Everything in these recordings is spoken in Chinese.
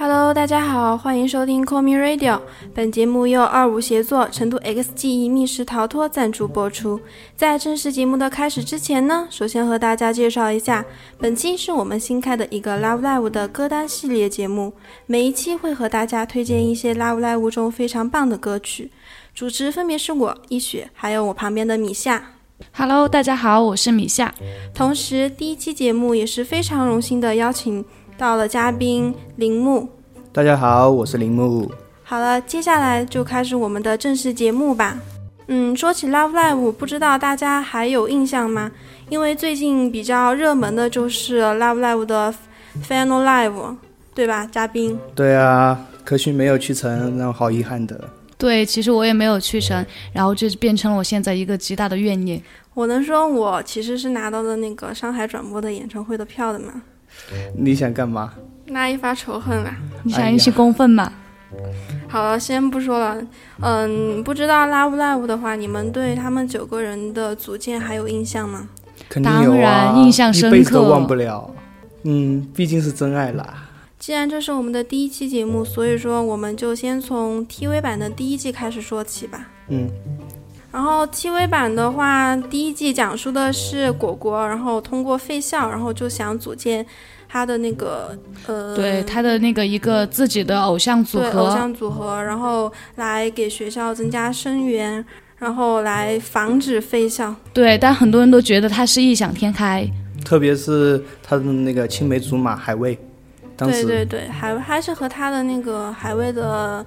Hello，大家好，欢迎收听 Call Me Radio。本节目由二五协作成都 X 记忆密室逃脱赞助播出。在正式节目的开始之前呢，首先和大家介绍一下，本期是我们新开的一个 Love Live 的歌单系列节目，每一期会和大家推荐一些 Love Live 中非常棒的歌曲。主持分别是我一雪，还有我旁边的米夏。Hello，大家好，我是米夏。同时，第一期节目也是非常荣幸的邀请到了嘉宾铃木。大家好，我是铃木。好了，接下来就开始我们的正式节目吧。嗯，说起 Love Live，不知道大家还有印象吗？因为最近比较热门的就是 Love Live 的 Final Live，对吧，嘉宾？对啊，可惜没有去成，让我好遗憾的。对，其实我也没有去成，然后就变成了我现在一个极大的怨念。我能说我其实是拿到了那个上海转播的演唱会的票的吗？你想干嘛？那一发仇恨啊！你想引起公愤吗？好了，先不说了。嗯，不知道 Love Live 的话，你们对他们九个人的组建还有印象吗？肯定有啊，当然印象深刻一辈子都忘不了。嗯，毕竟是真爱啦。既然这是我们的第一期节目，所以说我们就先从 TV 版的第一季开始说起吧。嗯，然后 TV 版的话，第一季讲述的是果果，然后通过废校，然后就想组建他的那个呃，对他的那个一个自己的偶像组合偶，像组合，然后来给学校增加生源，然后来防止废校。对，但很多人都觉得他是异想天开。特别是他的那个青梅竹马海卫，当时对对对，还还是和他的那个海威的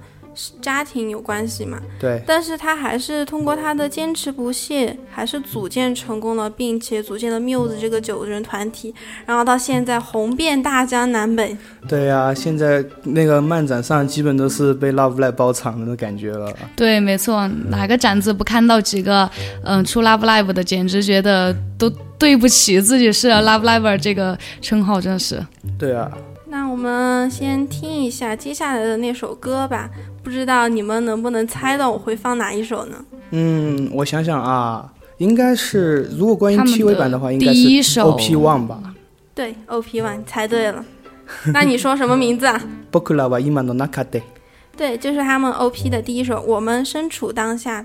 家庭有关系嘛。对但是他还是通过他的坚持不懈，还是组建成功了，并且组建了 Muse 这个九人团体，然后到现在红遍大江南北。对呀、现在那个漫展上基本都是被 Love Live 包场的感觉了。对，没错，哪个展子不看到几个嗯出 Love Live 的，简直觉得都对不起自己是 Love Live 这个称号，真是。对啊，那我们先听一下接下来的那首歌吧，不知道你们能不能猜到我会放哪一首呢？嗯，我想想啊，应该是如果关于他们 TV 的版的话，应该第一是首 OP One 吧。对，OP One 猜对了。那你说什么名字啊？僕らは今の中で。对，就是他们 OP 的第一首《我们身处当下》。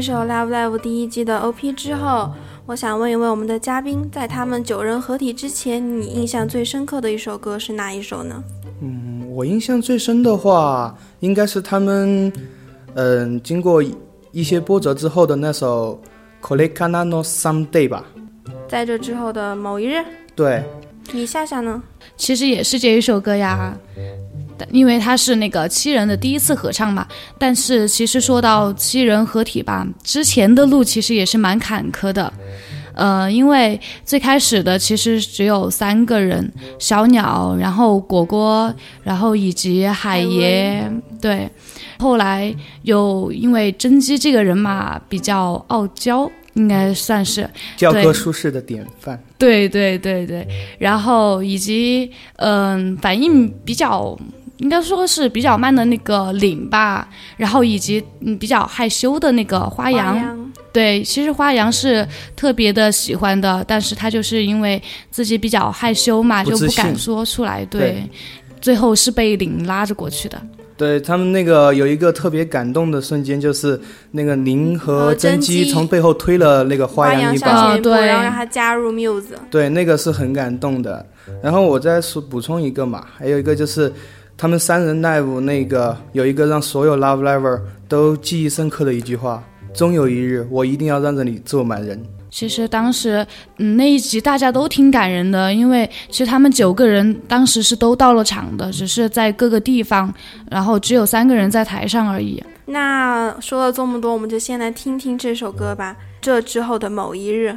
这首《Love Live》第一季的 OP 之后，我想问一问我们的嘉宾，在他们九人合体之前，你印象最深刻的一首歌是哪一首呢？嗯，我印象最深的话，应该是他们，嗯，经过一些波折之后的那首《k o l e k a n a no Someday》吧。在这之后的某一日，对，你夏夏呢？其实也是这一首歌呀，因为他是那个七人的第一次合唱嘛。但是其实说到七人合体吧，之前的路其实也是蛮坎坷的。呃，因为最开始的其实只有三个人，小鸟，然后果果，然后以及海爷，对。后来又因为甄姬这个人嘛比较傲娇，应该算是教科书式的典范。对对对对，然后以及嗯、反应比较。应该说是比较慢的那个领吧，然后以及嗯比较害羞的那个花阳，阳。对，其实花阳是特别的喜欢的，但是他就是因为自己比较害羞嘛，不就不敢说出来，对，对。最后是被领拉着过去的。对他们那个有一个特别感动的瞬间，就是那个宁和和甄甄姬姬。从背后推了那个花阳阳一把，对。然后让他加入 Muse。对，那个是很感动的。然后我再说补充一个嘛，还有一个就是他们三人 live 那个有一个让所有 Love Liver 都记忆深刻的一句话：终有一日，我一定要让这里坐满人。其实当时，嗯，那一集大家都挺感人的，因为其实他们九个人当时是都到了场的，只是在各个地方，然后只有三个人在台上而已。那说了这么多，我们就先来听听这首歌吧。这之后的某一日，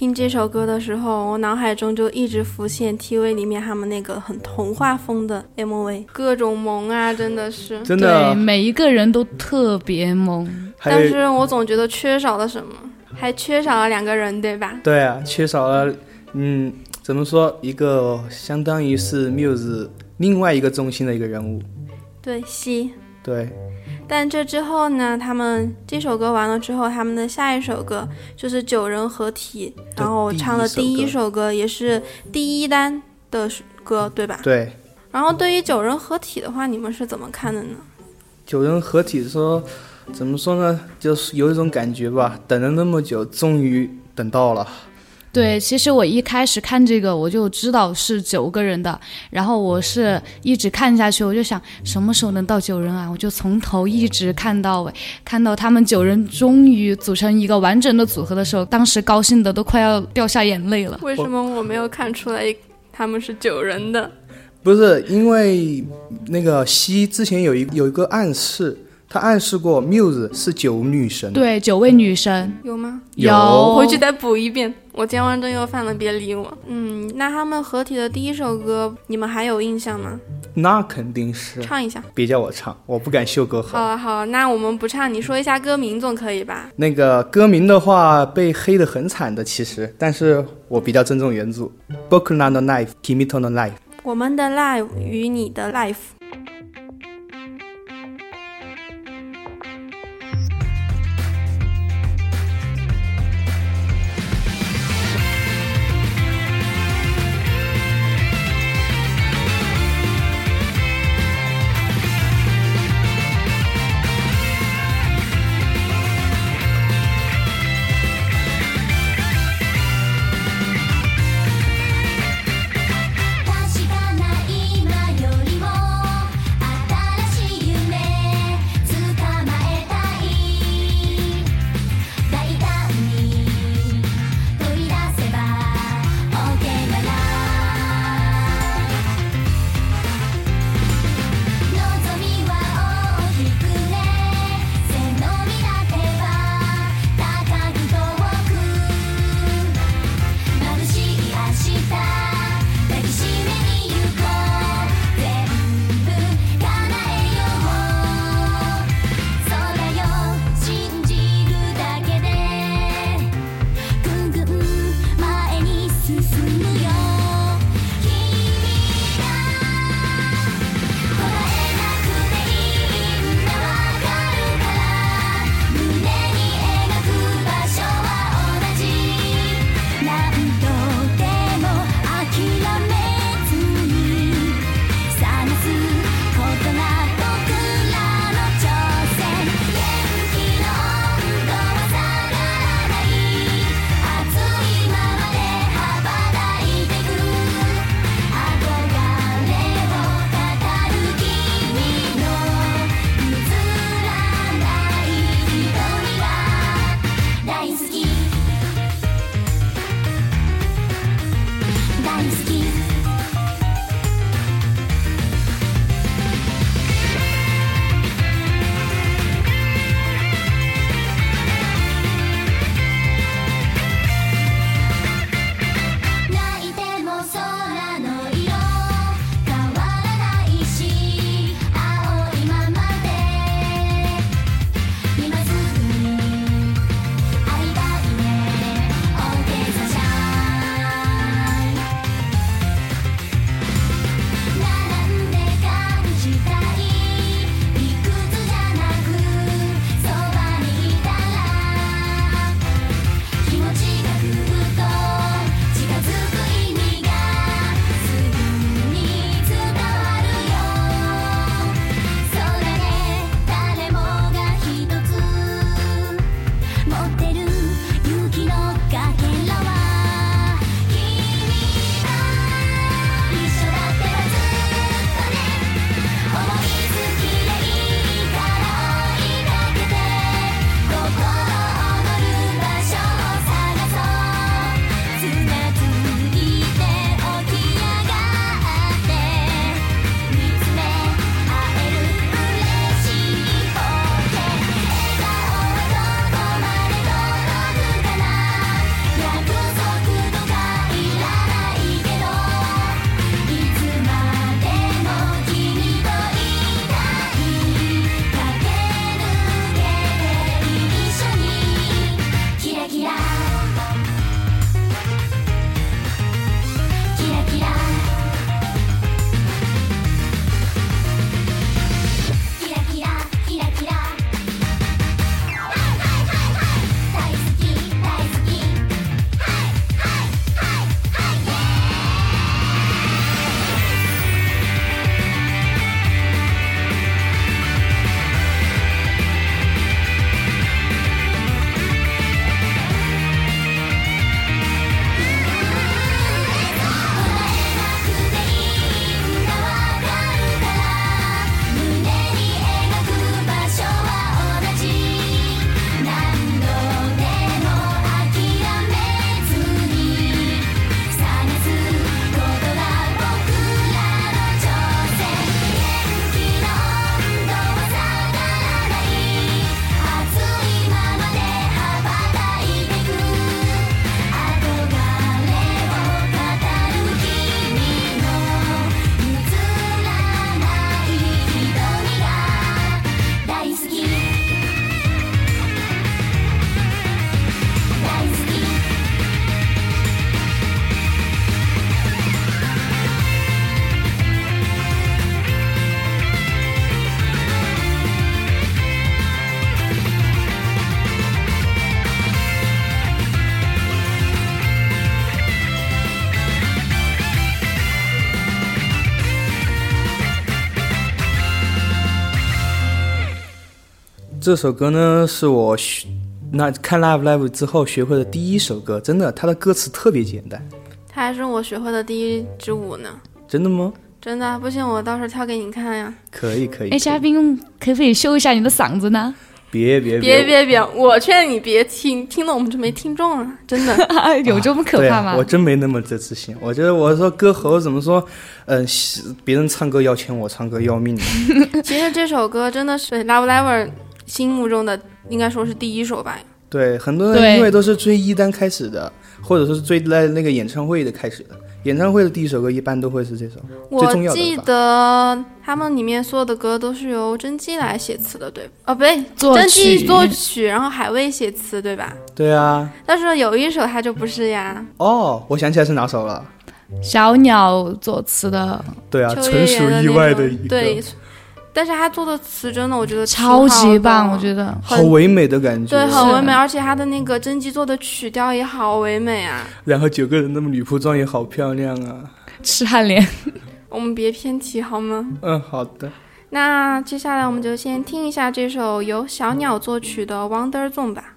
听这首歌的时候，我脑海中就一直浮现 TV 里面他们那个很童话风的 MV，各种萌啊，真的是。真的对，，每一个人都特别萌。但是我总觉得缺少了什么，还缺少了两个人，对吧？对啊，缺少了，嗯，怎么说，一个相当于是 Muse 另外一个中心的一个人物。对，西。对，但这之后呢，他们这首歌完了之后，他们的下一首歌就是九人合体，然后唱的第一首歌也是第一单的歌，对吧？对，然后对于九人合体的话，你们是怎么看的呢？九人合体说，怎么说呢，就是有一种感觉吧，等了那么久，终于等到了。对，其实我一开始看这个我就知道是九个人的，然后我是一直看下去，我就想什么时候能到九人啊？我就从头一直看到尾，看到他们九人终于组成一个完整的组合的时候，当时高兴的都快要掉下眼泪了。为什么我没有看出来他们是九人的？不是因为那个西之前有一有一个暗示，他暗示过 Muse 是九女神。对，九位女神有吗？有我回去再补一遍。我健忘症又犯了，别理我。嗯，那他们合体的第一首歌，你们还有印象吗？那肯定是，唱一下。别叫我唱，我不敢秀歌喉。好啊，好啊，那我们不唱，你说一下歌名总可以吧？那个歌名的话被黑的很惨的，其实，但是我比较尊重原著。僕らの knife, 君との life。我们的 live 与你的 life。 这首歌呢是我学那看 Love Live 之后学会的第一首歌，真的，它的歌词特别简单。它还是我学会的第一支舞呢，真的吗？真的不行我到时候跳给你看呀！可以可以。哎，嘉宾可不可以秀一下你的嗓子呢？别别别别别，我劝你别听，听了我们就没听众了，真 的。有这么可怕吗？啊我真没那么的自信。我觉得我说歌喉怎么说，嗯、别人唱歌要钱，我唱歌要命。其实这首歌真的是 Love Lever 心目中的，应该说是第一首吧。对，很多人因为都是追一单开始的，或者说是追在那个演唱会的开始的。演唱会的第一首歌一般都会是这首，我记得他们里面所有的歌都是由甄姬来写词的，对？哦，不对，作甄姬作曲，然后海卫写词，对吧？对啊。但是有一首他就不是呀，哦，我想起来是哪首了。小鸟作词的，对啊，纯属意外的一个，对。但是他做的词真的，我觉得超级棒，我觉得。好唯美的感觉。对，很唯美，而且他的那个甄姬做的曲调也好唯美啊。然后九个人的女仆装也好漂亮啊。痴汉脸，我们别偏题好吗？嗯，好的。那接下来我们就先听一下这首由小鸟作曲的《Wonder Zone》吧。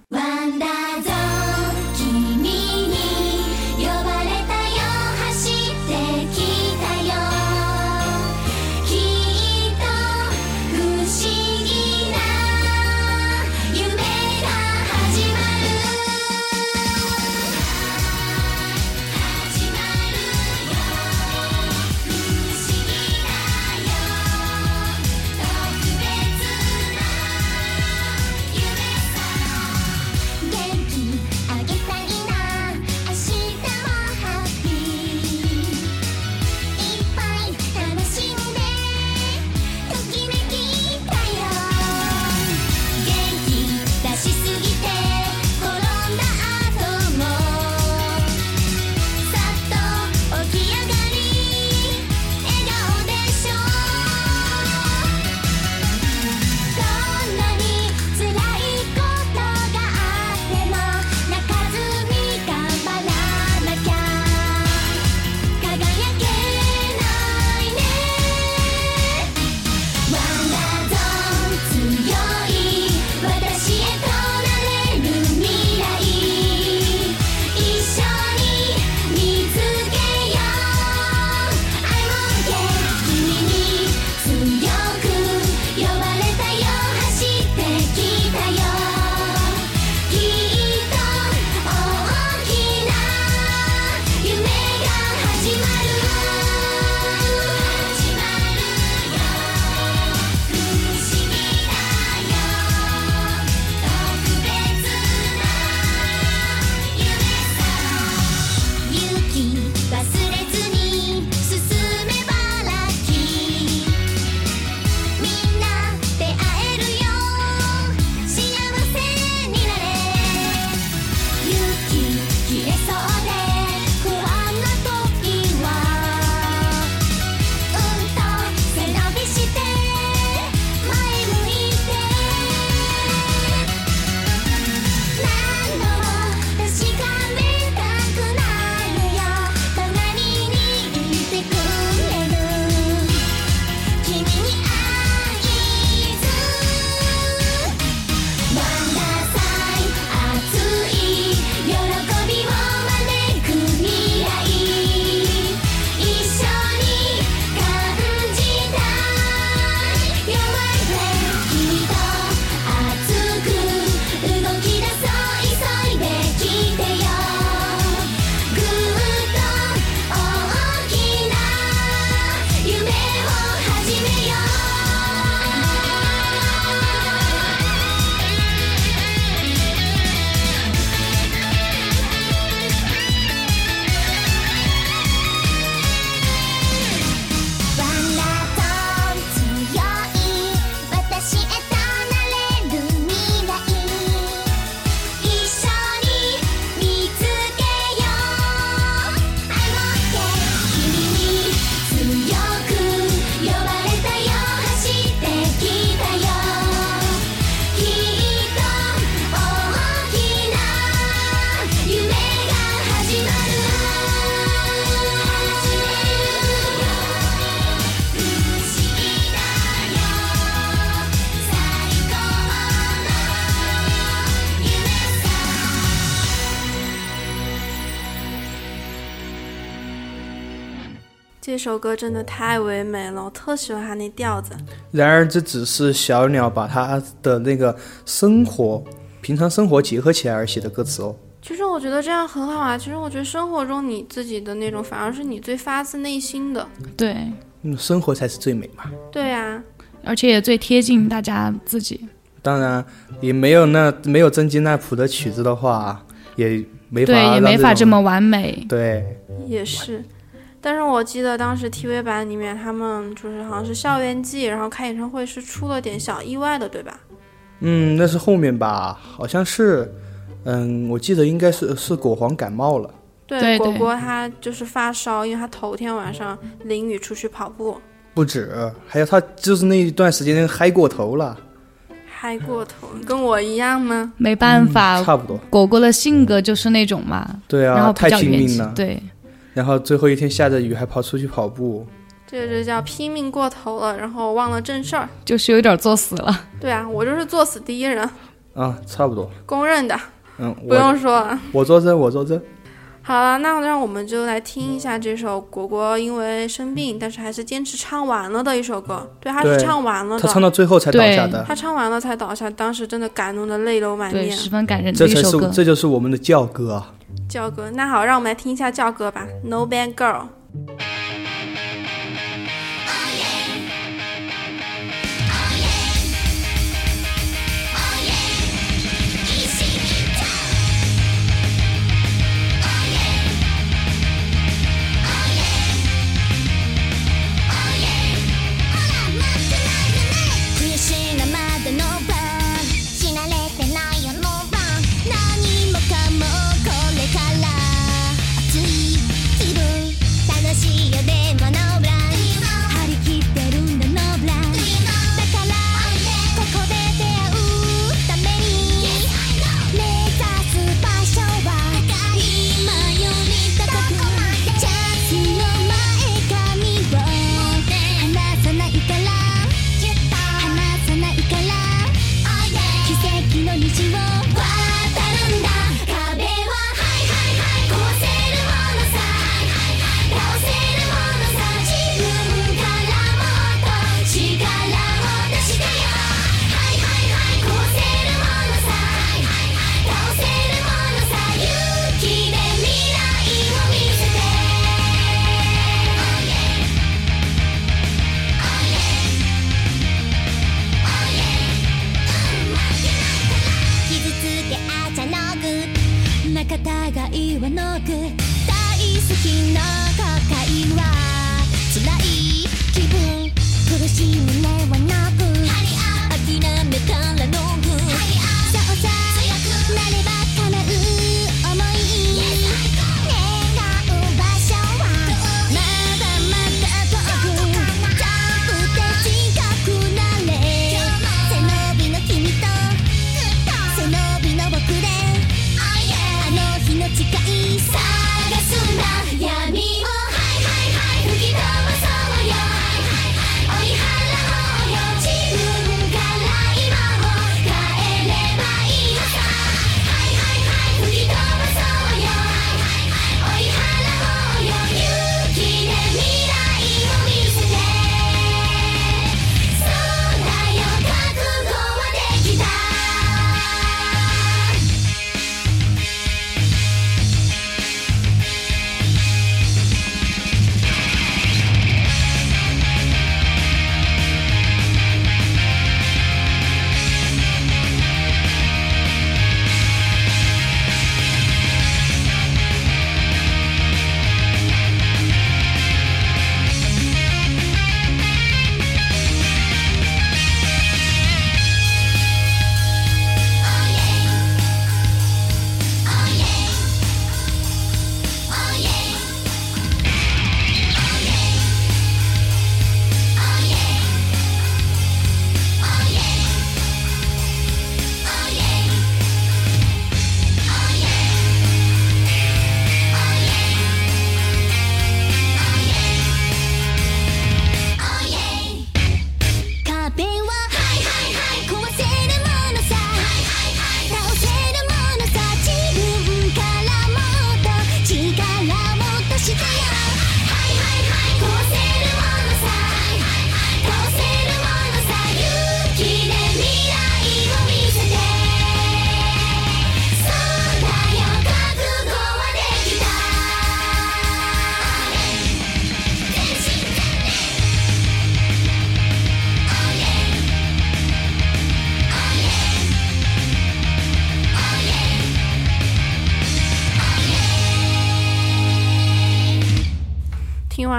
这首歌真的太唯美了，我特喜欢它那调子。然而，这只是小鸟把它的那个生活、平常生活结合起来而写的歌词哦。其实我觉得这样很好啊。其实我觉得生活中你自己的那种，反而是你最发自内心的。对，嗯，生活才是最美嘛。对啊，而且也最贴近大家自己。当然，也没有那没有真金那普的曲子的话，也没法对，也没法这么完美。对。也是。但是我记得当时 TV 版里面，他们就是好像是校园季，然后开演唱会是出了点小意外的，对吧？嗯，那是后面吧，好像是，嗯，我记得应该是是果皇感冒了。对，对对果果他就是发烧，因为他头天晚上淋雨出去跑步，不止，还有他就是那一段时间嗨过头了，嗨过头，跟我一样吗？没办法，嗯差不多。果果的性格就是那种嘛，对啊，然后太拼命了。对，然后最后一天下着雨还跑出去跑步，这就叫拼命过头了，然后忘了正事儿。就是有点作死了。对啊，我就是作死第一人，啊，差不多。公认的，嗯，不用说了。我我作证，我作证。好了，那让我们就来听一下这首果果因为生病，但是还是坚持唱完了的一首歌。对，他是唱完了他唱，到最后才倒下的，他唱完了才倒下，当时真的感动的泪流满对，面。十分感人的这才是一首歌。这就是我们的教歌啊。教歌，那好，让我们来听一下教歌吧，《No Bad Girl》。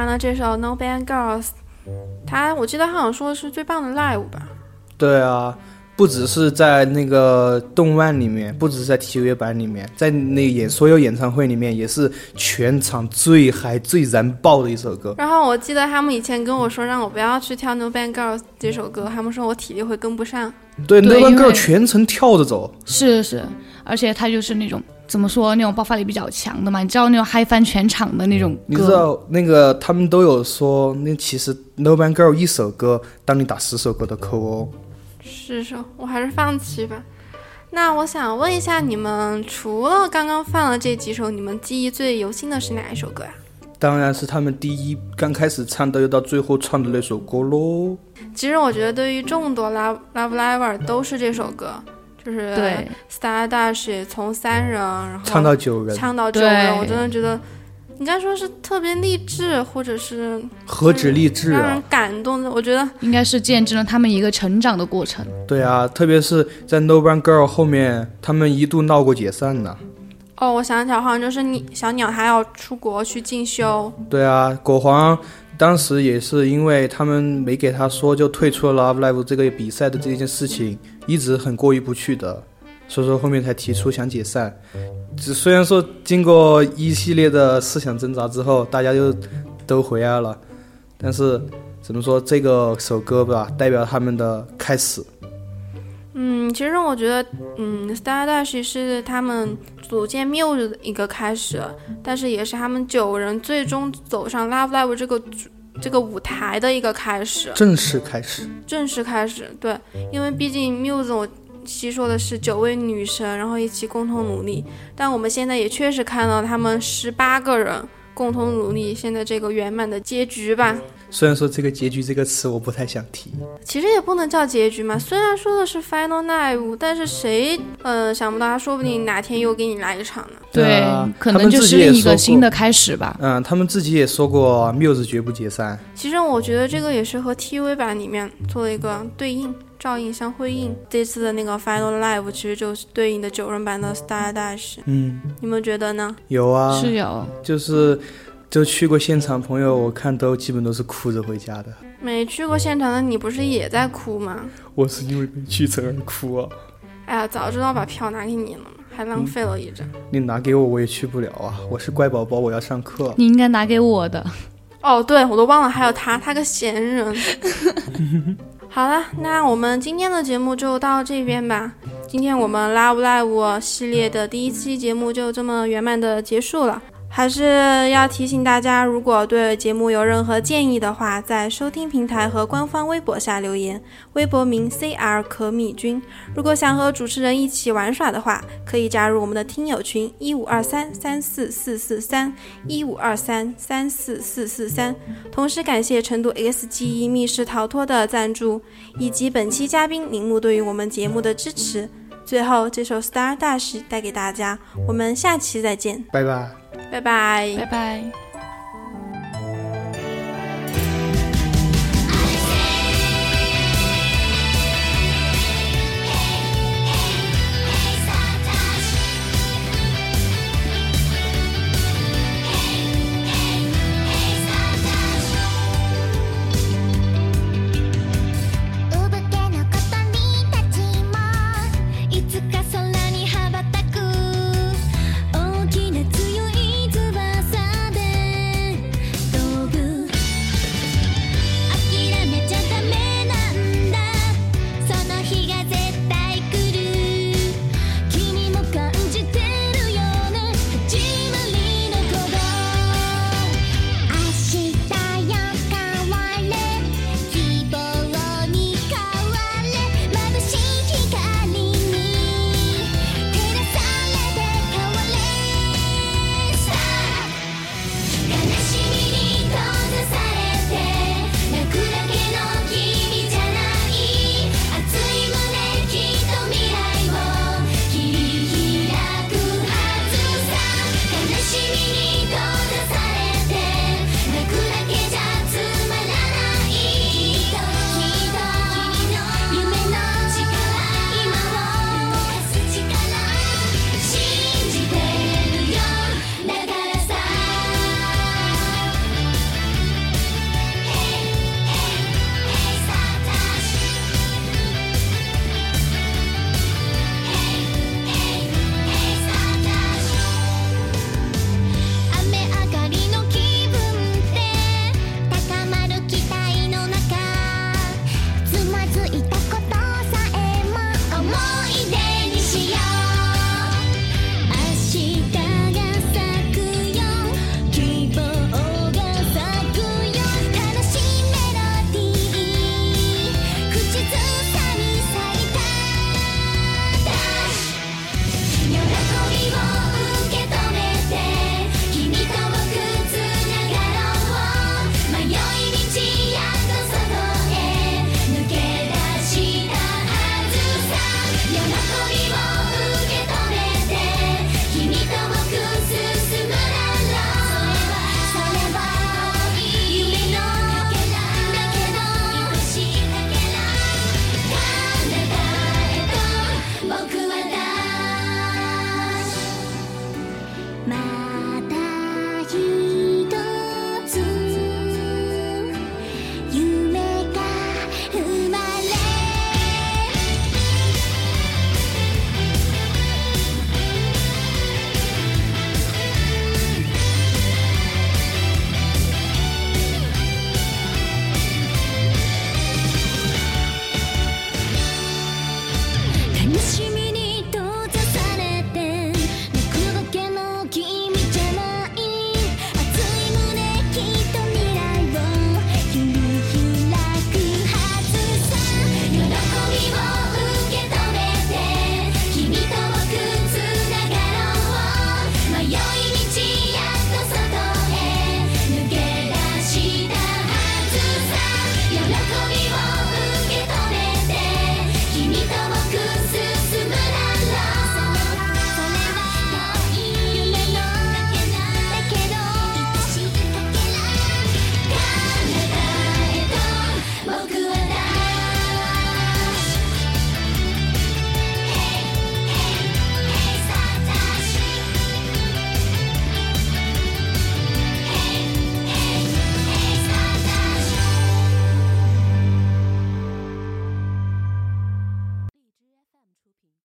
那这首 No Band Girls，他我记得他好像说的是最棒的 live 吧？对啊，不只是在那个动漫里面，不只是在 TV 版里面，在那演所有演唱会里面，也是全场最嗨、最燃爆的一首歌。然后我记得他们以前跟我说让我不要去跳 No Band Girls 这首歌，他们说我体力会跟不上。对，那个对因 girl 为全程跳着走，是是，而且他就是那种怎么说那种爆发力比较强的嘛，你知道那种嗨翻全场的那种你知。道那个他们都有说，那其实 No Band Girl 一首歌当你打十首歌的扣哦。是说，我还是放弃吧。那我想问一下，你们除了刚刚放了这几首，你们记忆最犹新的是哪一首歌呀、当然是他们第一刚开始唱的，又到最后唱的那首歌喽。其实我觉得对于众多 Love Love Live 都是这首歌，就是对 Star Dash 从三人然后唱到九人，唱到九人，我真的觉得应该说是特别励志，或者是何止励志让人啊！感动的。我觉得应该是见证了他们一个成长的过程。对啊，特别是在 No Brand Girl 后面，他们一度闹过解散呢。哦，我想起来，好像就是你小鸟还要出国去进修，对啊，果皇当时也是因为他们没给他说就退出了 Love Live 这个比赛的这件事情，一直很过意不去的，所以说后面才提出想解散。只虽然说经过一系列的思想挣扎之后，大家就都回来了，但是怎么说这个首歌吧，代表他们的开始。嗯，其实我觉得，嗯，Star Dash 是他们组建 Muse 的一个开始，但是也是他们九人最终走上 Love Live 这个主这个舞台的一个开始，正式开始，正式开始。对，因为毕竟 Muse 我吸收的是九位女神，然后一起共同努力，但我们现在也确实看到他们十八个人共同努力，现在这个圆满的结局吧。虽然说这个结局这个词我不太想提，其实也不能叫结局嘛，虽然说的是 final night，但是谁呃想不到他说不定哪天又给你来一场呢？对，啊可能就是另一个新的开始吧。嗯，他们自己也说过，Muse 绝不解散。其实我觉得这个也是和 TV 版里面做了一个对应、照应相辉映。这次的那个 final live 其实就是对应的九人版的 Star Dash，嗯，你们觉得呢？有啊，是有，就是就去过现场，朋友我看都基本都是哭着回家的。没去过现场的你不是也在哭吗？我是因为没去成而哭啊！哎呀，早知道把票拿给你了，还浪费了一张。你拿给我我也去不了啊！我是乖宝宝，我要上课。你应该拿给我的。哦，对，我都忘了还有他，他个闲人。好了，那我们今天的节目就到这边吧。今天我们 Love Live 系列的第一期节目就这么圆满的结束了。还是要提醒大家，如果对节目有任何建议的话，在收听平台和官方微博下留言，微博名 CR 可米君。如果想和主持人一起玩耍的话，可以加入我们的听友群一五二三三四四四三一五二三三四四四三。同时感谢成都 XGE 密室逃脱的赞助，以及本期嘉宾铃木对于我们节目的支持。最后，这首 Star Dash 带给大家，我们下期再见，拜拜。拜拜拜拜。